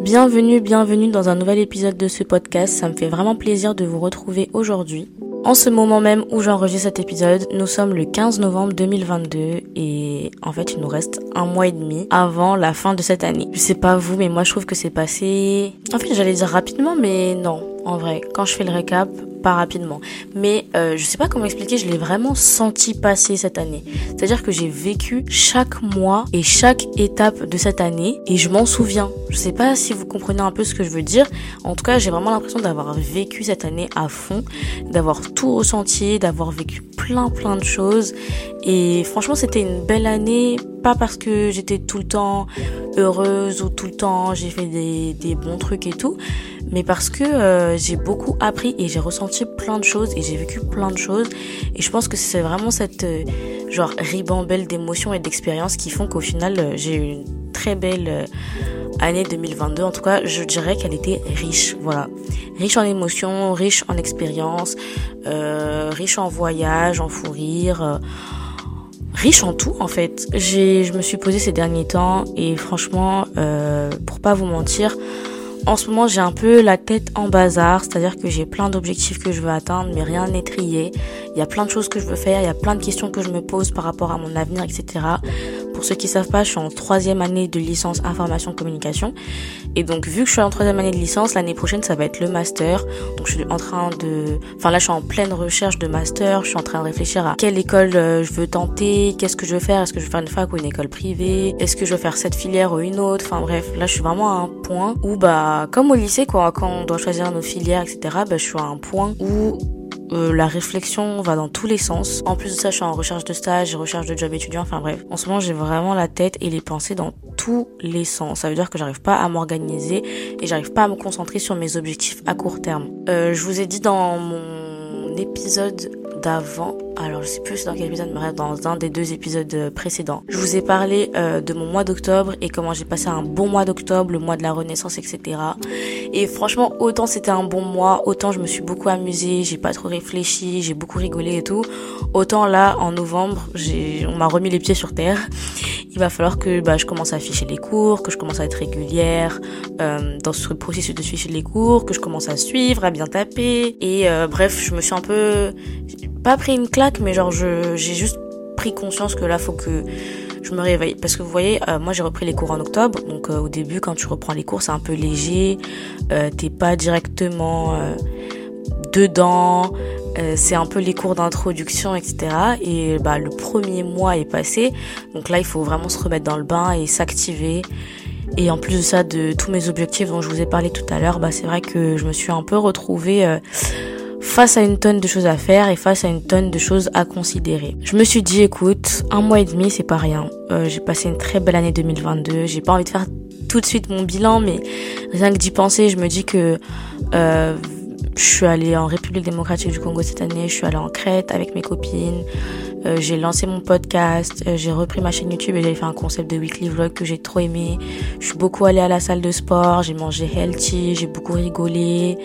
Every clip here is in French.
Bienvenue, bienvenue dans un nouvel épisode de ce podcast. Ça me fait vraiment plaisir de vous retrouver aujourd'hui. En ce moment même où j'enregistre cet épisode, nous sommes le 15 novembre 2022 et en fait il nous reste un mois et demi avant la fin de cette année. Je sais pas vous mais moi je trouve que c'est passé... En fait j'allais dire rapidement mais non. En vrai, quand je fais le récap, pas rapidement. Mais euh, je sais pas comment expliquer, je l'ai vraiment senti passer cette année. C'est-à-dire que j'ai vécu chaque mois et chaque étape de cette année et je m'en souviens. Je sais pas si vous comprenez un peu ce que je veux dire. En tout cas, j'ai vraiment l'impression d'avoir vécu cette année à fond, d'avoir tout ressenti, d'avoir vécu plein plein de choses. Et franchement, c'était une belle année, pas parce que j'étais tout le temps heureuse ou tout le temps j'ai fait des, des bons trucs et tout, mais parce que euh, j'ai beaucoup appris et j'ai ressenti plein de choses et j'ai vécu plein de choses. Et je pense que c'est vraiment cette euh, genre ribambelle d'émotions et d'expériences qui font qu'au final euh, j'ai eu une très belle année 2022 en tout cas je dirais qu'elle était riche voilà. Riche en émotions riche en expériences riche en voyages en fou rire riche en tout en fait. J'ai, je me suis posé ces derniers temps et franchement, pour pas vous mentir, en ce moment j'ai un peu la tête en bazar, c'est-à-dire que j'ai plein d'objectifs que je veux atteindre, mais rien n'est trié. Il y a plein de choses que je veux faire, il y a plein de questions que je me pose par rapport à mon avenir, etc. Pour ceux qui savent pas, je suis en troisième année de licence information communication. Et donc, vu que je suis en troisième année de licence, l'année prochaine, ça va être le master. Donc, je suis en train de, enfin là, je suis en pleine recherche de master. Je suis en train de réfléchir à quelle école euh, je veux tenter, qu'est-ce que je veux faire, est-ce que je veux faire une fac ou une école privée, est-ce que je veux faire cette filière ou une autre? Enfin bref, là, je suis vraiment à un point où, bah, comme au lycée, quoi, quand on doit choisir nos filières, etc., bah, je suis à un point où euh, la réflexion va dans tous les sens. En plus de ça, je suis en recherche de stage, recherche de job étudiant, enfin bref. En ce moment, j'ai vraiment la tête et les pensées dans tous les sens. Ça veut dire que j'arrive pas à m'organiser et j'arrive pas à me concentrer sur mes objectifs à court terme. Euh, je vous ai dit dans mon épisode d'avant alors je sais plus dans quel épisode, mais dans un des deux épisodes euh, précédents. Je vous ai parlé euh, de mon mois d'octobre et comment j'ai passé un bon mois d'octobre, le mois de la renaissance, etc. Et franchement, autant c'était un bon mois, autant je me suis beaucoup amusée, j'ai pas trop réfléchi, j'ai beaucoup rigolé et tout. Autant là, en novembre, on m'a remis les pieds sur terre. Il va falloir que bah, je commence à afficher les cours, que je commence à être régulière euh, dans ce processus de suivre les cours, que je commence à suivre, à bien taper. Et bref, je me suis un peu pas pris une claque, mais genre je j'ai juste pris conscience que là faut que je me réveille. Parce que vous voyez euh, moi j'ai repris les cours en octobre. Donc euh, au début quand tu reprends les cours c'est un peu léger. Euh, t'es pas directement dedans. C'est un peu les cours d'introduction etc et bah le premier mois est passé. Donc là il faut vraiment se remettre dans le bain et s'activer. Et en plus de ça de tous mes objectifs dont je vous ai parlé tout à l'heure bah c'est vrai que je me suis un peu retrouvée face à une tonne de choses à faire et face à une tonne de choses à considérer. Je me suis dit, écoute, un mois et demi, c'est pas rien. Euh, j'ai passé une très belle année 2022. J'ai pas envie de faire tout de suite mon bilan, mais rien que d'y penser, je me dis que euh, je suis allée en République démocratique du Congo cette année, je suis allée en Crète avec mes copines. Euh, j'ai lancé mon podcast, euh, j'ai repris ma chaîne YouTube et j'ai fait un concept de weekly vlog que j'ai trop aimé. Je suis beaucoup allée à la salle de sport, j'ai mangé healthy, j'ai beaucoup rigolé,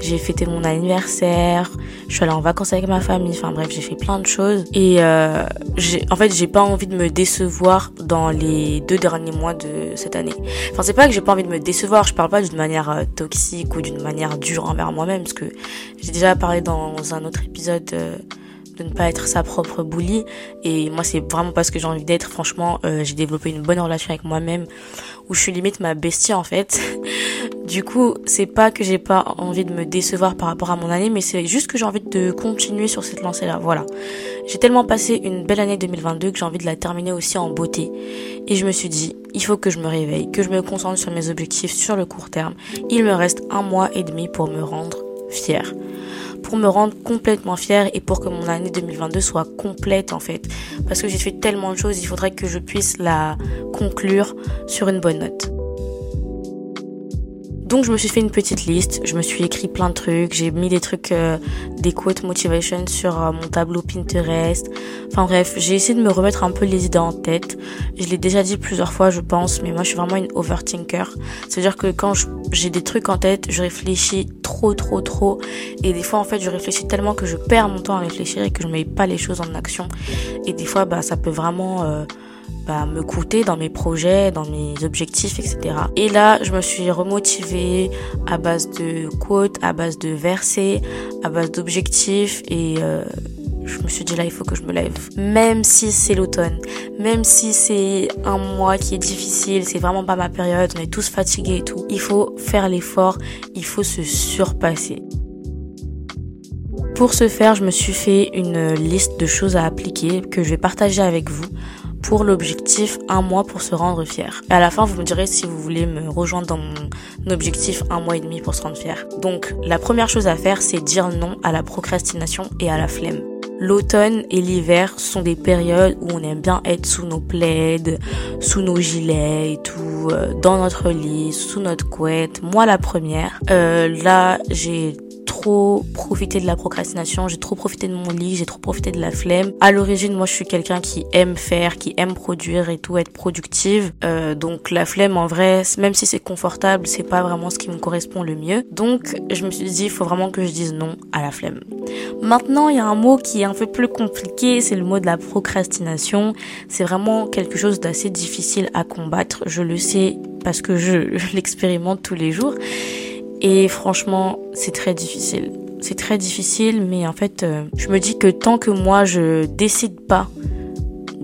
j'ai fêté mon anniversaire, je suis allée en vacances avec ma famille, enfin bref, j'ai fait plein de choses. Et euh, en fait, j'ai pas envie de me décevoir dans les deux derniers mois de cette année. Enfin, c'est pas que j'ai pas envie de me décevoir, je parle pas d'une manière euh, toxique ou d'une manière dure envers moi-même, parce que j'ai déjà parlé dans un autre épisode de ne pas être sa propre bully. Et moi, c'est vraiment pas ce que j'ai envie d'être. Franchement, euh, j'ai développé une bonne relation avec moi-même où je suis limite ma bestie en fait. du coup, c'est pas que j'ai pas envie de me décevoir par rapport à mon année, mais c'est juste que j'ai envie de continuer sur cette lancée-là. Voilà. J'ai tellement passé une belle année 2022 que j'ai envie de la terminer aussi en beauté. Et je me suis dit, il faut que je me réveille, que je me concentre sur mes objectifs sur le court terme. Il me reste un mois et demi pour me rendre fière pour me rendre complètement fière et pour que mon année 2022 soit complète en fait. Parce que j'ai fait tellement de choses, il faudrait que je puisse la conclure sur une bonne note. Donc je me suis fait une petite liste, je me suis écrit plein de trucs, j'ai mis des trucs, euh, des quotes motivation sur euh, mon tableau Pinterest. Enfin bref, j'ai essayé de me remettre un peu les idées en tête. Je l'ai déjà dit plusieurs fois, je pense, mais moi je suis vraiment une overthinker. C'est-à-dire que quand j'ai des trucs en tête, je réfléchis trop, trop, trop. Et des fois, en fait, je réfléchis tellement que je perds mon temps à réfléchir et que je mets pas les choses en action. Et des fois, bah, ça peut vraiment euh, bah, me coûter dans mes projets, dans mes objectifs, etc. Et là, je me suis remotivée à base de quotes, à base de versets, à base d'objectifs et euh, je me suis dit là il faut que je me lève même si c'est l'automne même si c'est un mois qui est difficile c'est vraiment pas ma période on est tous fatigués et tout il faut faire l'effort il faut se surpasser pour ce faire je me suis fait une liste de choses à appliquer que je vais partager avec vous pour l'objectif un mois pour se rendre fier. Et à la fin, vous me direz si vous voulez me rejoindre dans mon objectif un mois et demi pour se rendre fier. Donc, la première chose à faire, c'est dire non à la procrastination et à la flemme. L'automne et l'hiver sont des périodes où on aime bien être sous nos plaids, sous nos gilets et tout, euh, dans notre lit, sous notre couette. Moi la première. Euh, là, j'ai trop profité de la procrastination, j'ai trop profité de mon lit, j'ai trop profité de la flemme. À l'origine, moi, je suis quelqu'un qui aime faire, qui aime produire et tout, être productive. Euh, donc la flemme, en vrai, même si c'est confortable, c'est pas vraiment ce qui me correspond le mieux. Donc je me suis dit, il faut vraiment que je dise non à la flemme. Maintenant, il y a un mot qui est un peu plus compliqué, c'est le mot de la procrastination. C'est vraiment quelque chose d'assez difficile à combattre. Je le sais parce que je, je l'expérimente tous les jours. Et franchement, c'est très difficile. C'est très difficile, mais en fait, euh, je me dis que tant que moi, je décide pas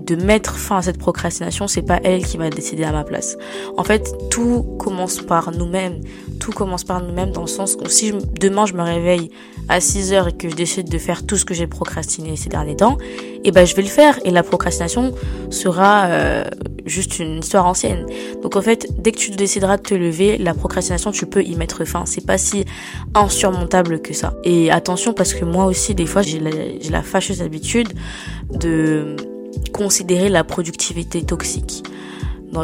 de mettre fin à cette procrastination, c'est pas elle qui va décider à ma place. En fait, tout commence par nous-mêmes. Tout commence par nous-mêmes dans le sens où si demain je me réveille à 6 heures et que je décide de faire tout ce que j'ai procrastiné ces derniers temps, et eh ben je vais le faire et la procrastination sera euh, juste une histoire ancienne. Donc en fait, dès que tu décideras de te lever, la procrastination, tu peux y mettre fin. C'est pas si insurmontable que ça. Et attention parce que moi aussi, des fois, j'ai la, la fâcheuse habitude de considérer la productivité toxique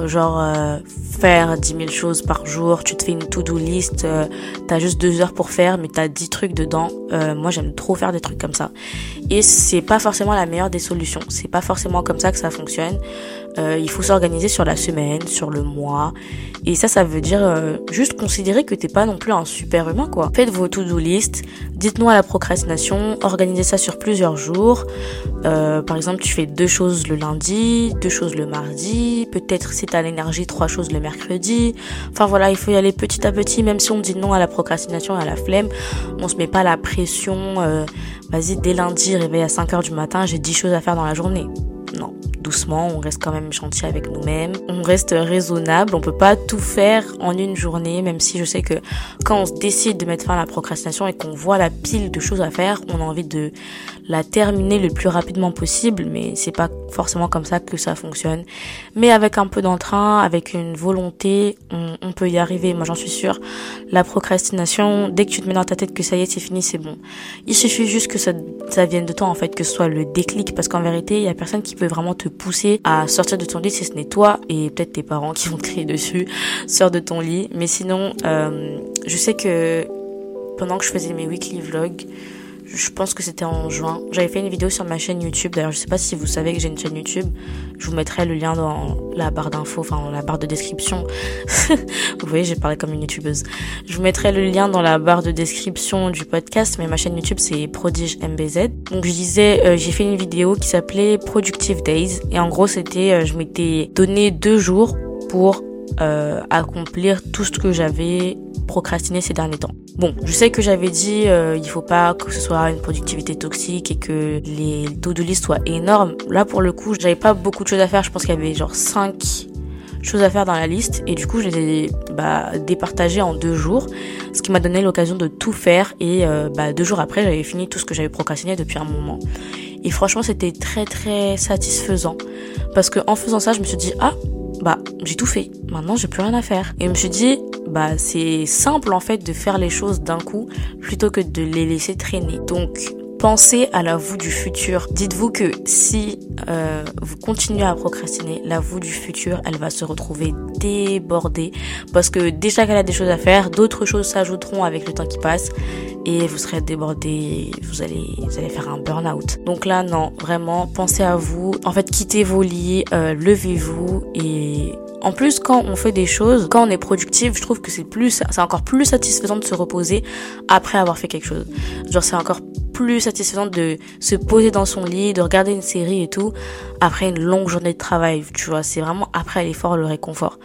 genre euh, faire 10 000 choses par jour, tu te fais une to-do list, euh, t'as juste deux heures pour faire, mais t'as 10 trucs dedans. Euh, moi, j'aime trop faire des trucs comme ça. Et c'est pas forcément la meilleure des solutions. C'est pas forcément comme ça que ça fonctionne. Euh, il faut s'organiser sur la semaine, sur le mois. Et ça, ça veut dire euh, juste considérer que t'es pas non plus un super humain, quoi. Faites vos to-do list, dites-nous à la procrastination, organisez ça sur plusieurs jours. Euh, par exemple, tu fais deux choses le lundi, deux choses le mardi, peut-être si t'as l'énergie, trois choses le mercredi. Enfin voilà, il faut y aller petit à petit, même si on dit non à la procrastination et à la flemme, on se met pas la pression, vas-y, dès lundi, réveille à 5 heures du matin, j'ai 10 choses à faire dans la journée. Non, doucement, on reste quand même gentil avec nous-mêmes, on reste raisonnable, on peut pas tout faire en une journée, même si je sais que quand on se décide de mettre fin à la procrastination et qu'on voit la pile de choses à faire, on a envie de la terminer le plus rapidement possible, mais c'est pas forcément comme ça que ça fonctionne. Mais avec un peu d'entrain, avec une volonté, on, peut y arriver. Moi, j'en suis sûre. La procrastination, dès que tu te mets dans ta tête que ça y est, c'est fini, c'est bon. Il suffit juste que ça, ça vienne de toi, en fait, que ce soit le déclic, parce qu'en vérité, il y a personne qui peut vraiment te pousser à sortir de ton lit si ce n'est toi et peut-être tes parents qui vont crier dessus, sors de ton lit. Mais sinon, euh, je sais que pendant que je faisais mes weekly vlogs, je pense que c'était en juin. J'avais fait une vidéo sur ma chaîne YouTube. D'ailleurs, je sais pas si vous savez que j'ai une chaîne YouTube. Je vous mettrai le lien dans la barre d'infos, enfin dans la barre de description. vous voyez, j'ai parlé comme une youtubeuse. Je vous mettrai le lien dans la barre de description du podcast, mais ma chaîne YouTube c'est Prodige MBZ. Donc je disais, euh, j'ai fait une vidéo qui s'appelait Productive Days et en gros c'était, euh, je m'étais donné deux jours pour euh, accomplir tout ce que j'avais procrastiné ces derniers temps. Bon, je sais que j'avais dit euh, il faut pas que ce soit une productivité toxique et que les taux de liste soient énormes. Là pour le coup, j'avais pas beaucoup de choses à faire. Je pense qu'il y avait genre 5 choses à faire dans la liste et du coup je les ai bah, départagées en deux jours, ce qui m'a donné l'occasion de tout faire et euh, bah, deux jours après j'avais fini tout ce que j'avais procrastiné depuis un moment. Et franchement c'était très très satisfaisant parce que en faisant ça je me suis dit ah j'ai tout fait. Maintenant j'ai plus rien à faire. Et je me suis dit bah c'est simple en fait de faire les choses d'un coup plutôt que de les laisser traîner. Donc Pensez à la vous du futur. Dites-vous que si euh, vous continuez à procrastiner, la vous du futur, elle va se retrouver débordée parce que déjà qu'elle a des choses à faire, d'autres choses s'ajouteront avec le temps qui passe et vous serez débordé, vous allez, vous allez faire un burn-out. Donc là, non, vraiment, pensez à vous. En fait, quittez vos lits, euh, levez-vous et en plus, quand on fait des choses, quand on est productif, je trouve que c'est plus, c'est encore plus satisfaisant de se reposer après avoir fait quelque chose. Genre, c'est encore plus satisfaisant de se poser dans son lit, de regarder une série et tout, après une longue journée de travail, tu vois. C'est vraiment après l'effort, le réconfort.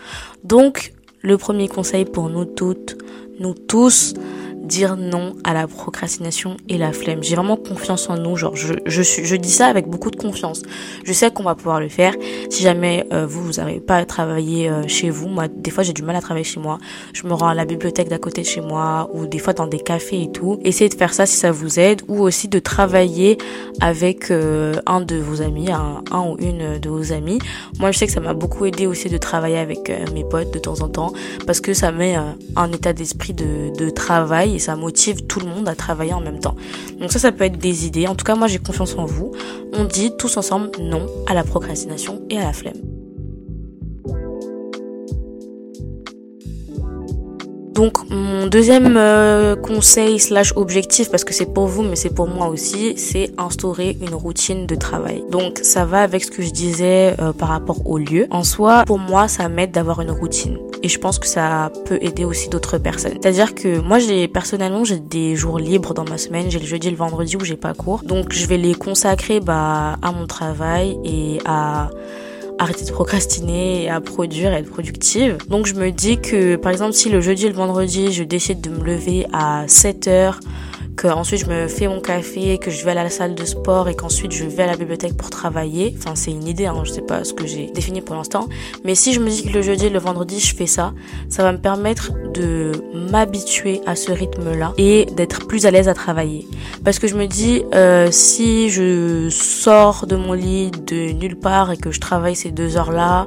Donc, le premier conseil pour nous toutes, nous tous, dire non à la procrastination et la flemme. J'ai vraiment confiance en nous, genre je, je, je dis ça avec beaucoup de confiance. Je sais qu'on va pouvoir le faire. Si jamais euh, vous, vous n'arrivez pas à travailler euh, chez vous, moi des fois j'ai du mal à travailler chez moi. Je me rends à la bibliothèque d'à côté de chez moi ou des fois dans des cafés et tout. Essayez de faire ça si ça vous aide ou aussi de travailler avec euh, un de vos amis, un, un, ou une de vos amis. Moi je sais que ça m'a beaucoup aidé aussi de travailler avec mes potes de temps en temps parce que ça met un état d'esprit de, de travail et ça motive tout le monde à travailler en même temps. Donc ça, ça peut être des idées. En tout cas, moi, j'ai confiance en vous. On dit tous ensemble non à la procrastination et à la flemme. Donc mon deuxième euh, conseil slash objectif, parce que c'est pour vous mais c'est pour moi aussi, c'est instaurer une routine de travail. Donc ça va avec ce que je disais euh, par rapport au lieu. En soi, pour moi, ça m'aide d'avoir une routine et je pense que ça peut aider aussi d'autres personnes. C'est-à-dire que moi j'ai personnellement j'ai des jours libres dans ma semaine, j'ai le jeudi et le vendredi où j'ai pas cours. Donc je vais les consacrer bah à mon travail et à arrêter de procrastiner et à produire et être productive. Donc je me dis que par exemple si le jeudi et le vendredi je décide de me lever à 7 heures que ensuite je me fais mon café, que je vais à la salle de sport et qu'ensuite je vais à la bibliothèque pour travailler. Enfin, c'est une idée, hein, je sais pas ce que j'ai défini pour l'instant. Mais si je me dis que le jeudi et le vendredi je fais ça, ça va me permettre de m'habituer à ce rythme-là et d'être plus à l'aise à travailler. Parce que je me dis, euh, si je sors de mon lit de nulle part et que je travaille ces deux heures-là,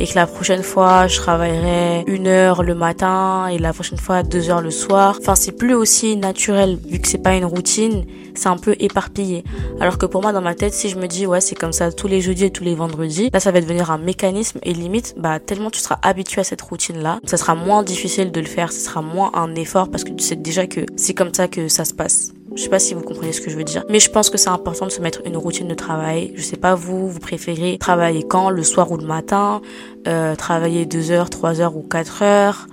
et que la prochaine fois je travaillerai une heure le matin et la prochaine fois deux heures le soir. Enfin, c'est plus aussi naturel vu que c'est pas une routine, c'est un peu éparpillé. Alors que pour moi dans ma tête, si je me dis ouais c'est comme ça tous les jeudis et tous les vendredis, là ça va devenir un mécanisme et limite bah tellement tu seras habitué à cette routine là, ça sera moins difficile de le faire, ce sera moins un effort parce que tu sais déjà que c'est comme ça que ça se passe. Je sais pas si vous comprenez ce que je veux dire, mais je pense que c'est important de se mettre une routine de travail. Je sais pas vous, vous préférez travailler quand, le soir ou le matin, euh, travailler deux heures, trois heures ou quatre heures?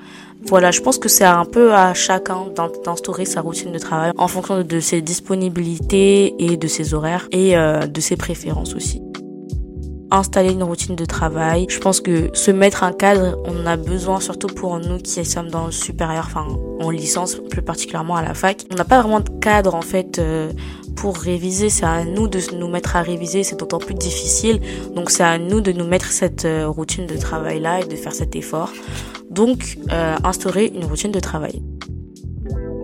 Voilà, je pense que c'est un peu à chacun d'instaurer sa routine de travail en fonction de ses disponibilités et de ses horaires et euh, de ses préférences aussi installer une routine de travail. Je pense que se mettre un cadre, on en a besoin surtout pour nous qui sommes dans le supérieur, enfin en licence plus particulièrement à la fac. On n'a pas vraiment de cadre en fait euh, pour réviser. C'est à nous de nous mettre à réviser, c'est d'autant plus difficile. Donc c'est à nous de nous mettre cette euh, routine de travail là et de faire cet effort. Donc euh, instaurer une routine de travail.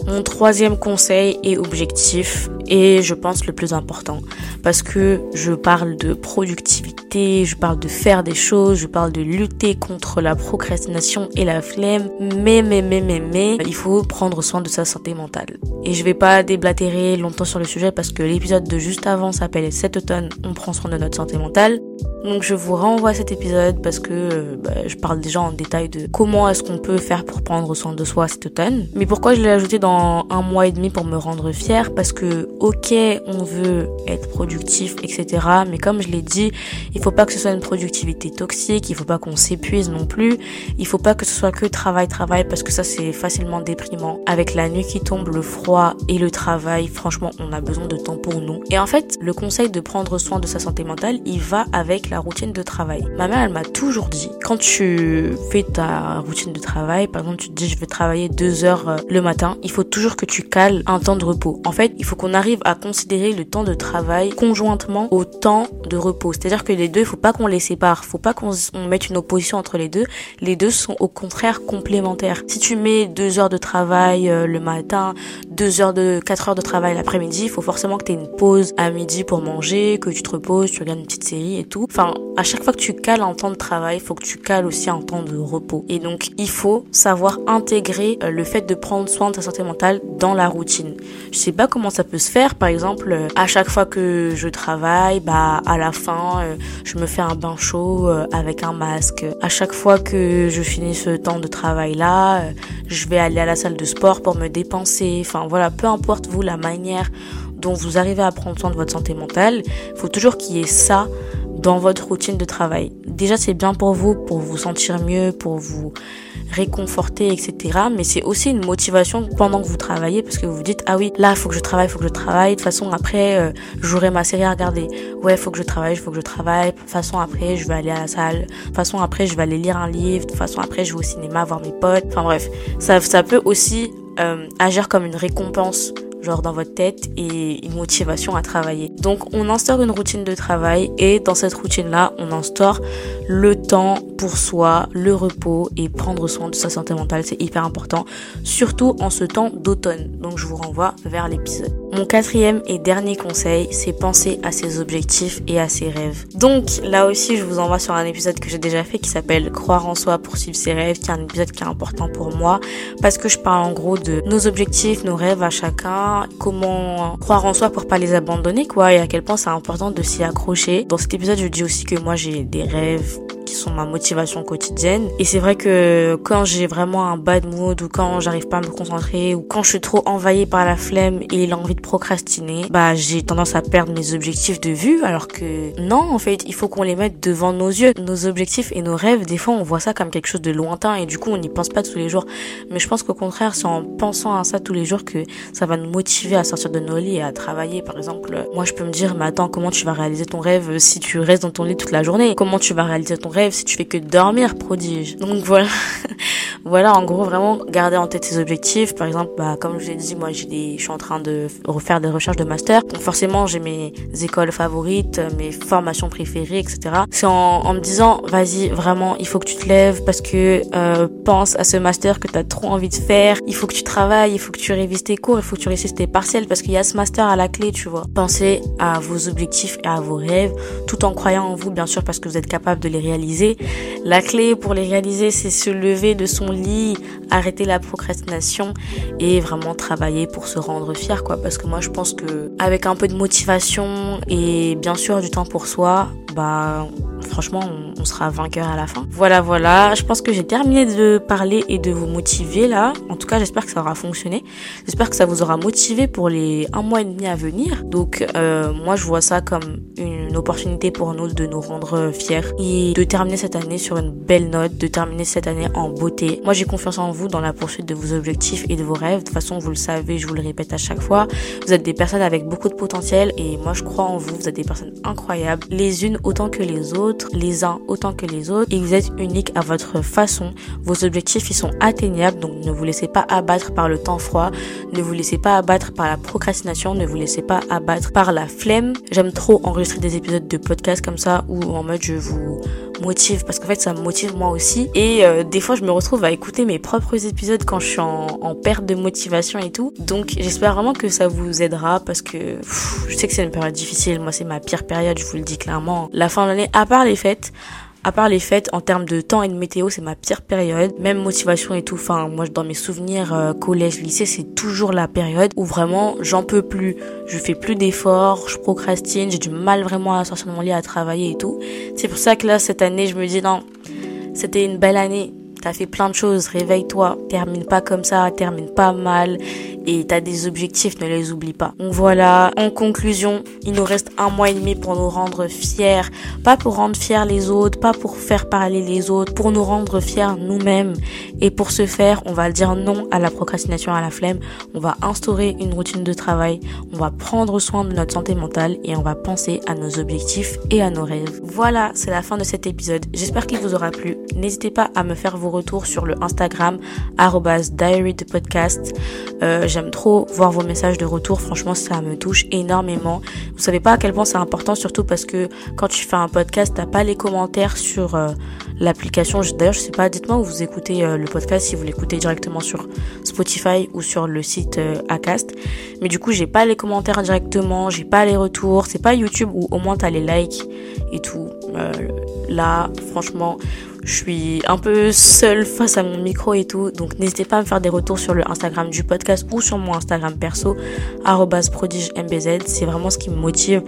Mon troisième conseil et objectif, et je pense le plus important, parce que je parle de productivité, je parle de faire des choses, je parle de lutter contre la procrastination et la flemme, mais, mais, mais, mais, mais, il faut prendre soin de sa santé mentale. Et je vais pas déblatérer longtemps sur le sujet parce que l'épisode de juste avant s'appelle cet automne, on prend soin de notre santé mentale. Donc je vous renvoie à cet épisode parce que euh, bah, je parle déjà en détail de comment est-ce qu'on peut faire pour prendre soin de soi cet automne. Mais pourquoi je l'ai ajouté dans un mois et demi pour me rendre fière? Parce que ok, on veut être productif, etc. Mais comme je l'ai dit, il faut pas que ce soit une productivité toxique, il faut pas qu'on s'épuise non plus, il faut pas que ce soit que travail, travail, parce que ça c'est facilement déprimant. Avec la nuit qui tombe, le froid et le travail, franchement, on a besoin de temps pour nous. Et en fait, le conseil de prendre soin de sa santé mentale, il va avec la routine de travail. Ma mère, elle m'a toujours dit, quand tu fais ta routine de travail, par exemple, tu te dis je vais travailler deux heures euh, le matin, il faut toujours que tu cales un temps de repos. En fait, il faut qu'on arrive à considérer le temps de travail conjointement au temps de repos. C'est-à-dire que les deux, il faut pas qu'on les sépare, faut pas qu'on mette une opposition entre les deux. Les deux sont au contraire complémentaires. Si tu mets deux heures de travail euh, le matin, 2 heures de 4 heures de travail l'après-midi, il faut forcément que tu aies une pause à midi pour manger, que tu te reposes, tu regardes une petite série et tout. Enfin, à chaque fois que tu cales un temps de travail, il faut que tu cales aussi un temps de repos. Et donc, il faut savoir intégrer euh, le fait de prendre soin de sa santé mentale dans la routine. Je sais pas comment ça peut se faire. Par exemple, euh, à chaque fois que je travaille, bah, à la fin, je me fais un bain chaud avec un masque. À chaque fois que je finis ce temps de travail là, je vais aller à la salle de sport pour me dépenser. Enfin, voilà, peu importe vous la manière dont vous arrivez à prendre soin de votre santé mentale, il faut toujours qu'il y ait ça dans votre routine de travail. Déjà, c'est bien pour vous, pour vous sentir mieux, pour vous réconforter, etc. Mais c'est aussi une motivation pendant que vous travaillez parce que vous vous dites, ah oui, là, faut que je travaille, faut que je travaille. De toute façon, après, euh, j'aurai ma série à regarder. Ouais, faut que je travaille, faut que je travaille. De toute façon, après, je vais aller à la salle. De toute façon, après, je vais aller lire un livre. De toute façon, après, je vais au cinéma voir mes potes. Enfin bref, ça, ça peut aussi euh, agir comme une récompense genre dans votre tête et une motivation à travailler. Donc on instaure une routine de travail et dans cette routine-là, on instaure le temps pour soi, le repos et prendre soin de sa santé mentale, c'est hyper important, surtout en ce temps d'automne. Donc je vous renvoie vers l'épisode. Mon quatrième et dernier conseil, c'est penser à ses objectifs et à ses rêves. Donc là aussi, je vous envoie sur un épisode que j'ai déjà fait qui s'appelle Croire en soi pour suivre ses rêves, qui est un épisode qui est important pour moi parce que je parle en gros de nos objectifs, nos rêves à chacun, comment croire en soi pour pas les abandonner quoi et à quel point c'est important de s'y accrocher. Dans cet épisode, je dis aussi que moi j'ai des rêves qui sont ma motivation quotidienne. Et c'est vrai que quand j'ai vraiment un bad mood ou quand j'arrive pas à me concentrer ou quand je suis trop envahie par la flemme et l'envie de procrastiner, bah j'ai tendance à perdre mes objectifs de vue alors que non, en fait, il faut qu'on les mette devant nos yeux. Nos objectifs et nos rêves, des fois on voit ça comme quelque chose de lointain et du coup on n'y pense pas tous les jours. Mais je pense qu'au contraire, c'est en pensant à ça tous les jours que ça va nous motiver à sortir de nos lits et à travailler. Par exemple, moi je peux me dire, mais attends, comment tu vas réaliser ton rêve si tu restes dans ton lit toute la journée? Comment tu vas réaliser ton rêve si tu fais que dormir, prodige. Donc voilà. voilà, en gros, vraiment garder en tête ses objectifs. Par exemple, bah, comme je vous dit, moi, j'ai je suis en train de refaire des recherches de master. Donc forcément, j'ai mes écoles favorites, mes formations préférées, etc. C'est en, me disant, vas-y, vraiment, il faut que tu te lèves parce que euh, pense à ce master que tu as trop envie de faire. Il faut que tu travailles, il faut que tu révises tes cours, il faut que tu réussisses tes partiels parce qu'il y a ce master à la clé, tu vois. Pensez à vos objectifs et à vos rêves, tout en croyant en vous, bien sûr, parce que vous êtes capable de les réaliser. La clé pour les réaliser, c'est se lever de son lit, arrêter la procrastination et vraiment travailler pour se rendre fier, quoi. Parce que moi, je pense que avec un peu de motivation et bien sûr du temps pour soi, bah franchement, on, sera vainqueur à la fin. Voilà, voilà. Je pense que j'ai terminé de parler et de vous motiver là. En tout cas, j'espère que ça aura fonctionné. J'espère que ça vous aura motivé pour les un mois et demi à venir. Donc, euh, moi, je vois ça comme une opportunité pour nous de nous rendre fiers et de terminer cette année sur une belle note, de terminer cette année en beauté. Moi, j'ai confiance en vous dans la poursuite de vos objectifs et de vos rêves. De toute façon, vous le savez, je vous le répète à chaque fois. Vous êtes des personnes avec beaucoup de potentiel et moi, je crois en vous. Vous êtes des personnes incroyables, les unes autant que les autres les uns autant que les autres et vous êtes unique à votre façon. Vos objectifs, ils sont atteignables, donc ne vous laissez pas abattre par le temps froid, ne vous laissez pas abattre par la procrastination, ne vous laissez pas abattre par la flemme. J'aime trop enregistrer des épisodes de podcast comme ça où en mode je vous motive parce qu'en fait ça me motive moi aussi. Et euh, des fois je me retrouve à écouter mes propres épisodes quand je suis en, perte de motivation et tout. Donc j'espère vraiment que ça vous aidera parce que je sais que c'est une période difficile. Moi c'est ma pire période je vous le dis clairement. La fin de l'année à part les fêtes à part les fêtes, en termes de temps et de météo, c'est ma pire période. Même motivation et tout. Enfin, moi, dans mes souvenirs euh, collège, lycée, c'est toujours la période où vraiment j'en peux plus. Je fais plus d'efforts, je procrastine, j'ai du mal vraiment à sortir de mon lit, à travailler et tout. C'est pour ça que là, cette année, je me dis non, c'était une belle année. T'as fait plein de choses, réveille-toi, termine pas comme ça, termine pas mal et t'as des objectifs, ne les oublie pas. Donc voilà, en conclusion, il nous reste un mois et demi pour nous rendre fiers, pas pour rendre fiers les autres, pas pour faire parler les autres, pour nous rendre fiers nous-mêmes. Et pour ce faire, on va dire non à la procrastination, à la flemme, on va instaurer une routine de travail, on va prendre soin de notre santé mentale et on va penser à nos objectifs et à nos rêves. Voilà, c'est la fin de cet épisode. J'espère qu'il vous aura plu. N'hésitez pas à me faire vos retours sur le Instagram diary podcast. Euh, j'aime trop voir vos messages de retour. Franchement, ça me touche énormément. Vous savez pas à quel point c'est important, surtout parce que quand tu fais un podcast, t'as pas les commentaires sur euh, l'application. D'ailleurs, je sais pas, dites-moi où vous écoutez euh, le podcast, si vous l'écoutez directement sur Spotify ou sur le site Acast. Mais du coup, j'ai pas les commentaires directement, j'ai pas les retours. C'est pas YouTube où au moins t'as les likes et tout. Là, franchement, je suis un peu seule face à mon micro et tout. Donc n'hésitez pas à me faire des retours sur le Instagram du podcast ou sur mon Instagram perso, prodigemBZ. C'est vraiment ce qui me motive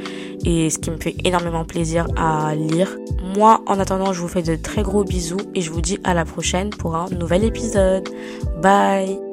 et ce qui me fait énormément plaisir à lire. Moi, en attendant, je vous fais de très gros bisous et je vous dis à la prochaine pour un nouvel épisode. Bye